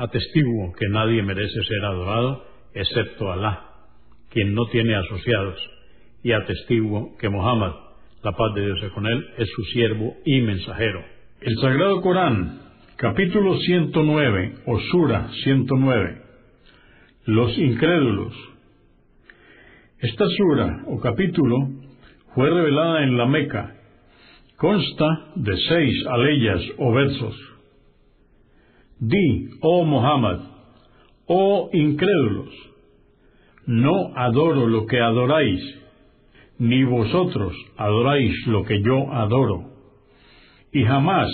Atestiguo que nadie merece ser adorado excepto Alá, quien no tiene asociados, y atestiguo que Mohammed, la paz de Dios es con él, es su siervo y mensajero. El Sagrado Corán, capítulo 109, o Sura 109, los incrédulos. Esta sura o capítulo fue revelada en la Meca. Consta de seis aleyas o versos. Di, oh Muhammad, oh incrédulos, no adoro lo que adoráis, ni vosotros adoráis lo que yo adoro, y jamás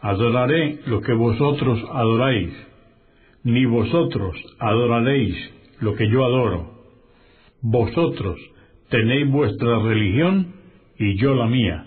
adoraré lo que vosotros adoráis, ni vosotros adoraréis lo que yo adoro. Vosotros tenéis vuestra religión y yo la mía.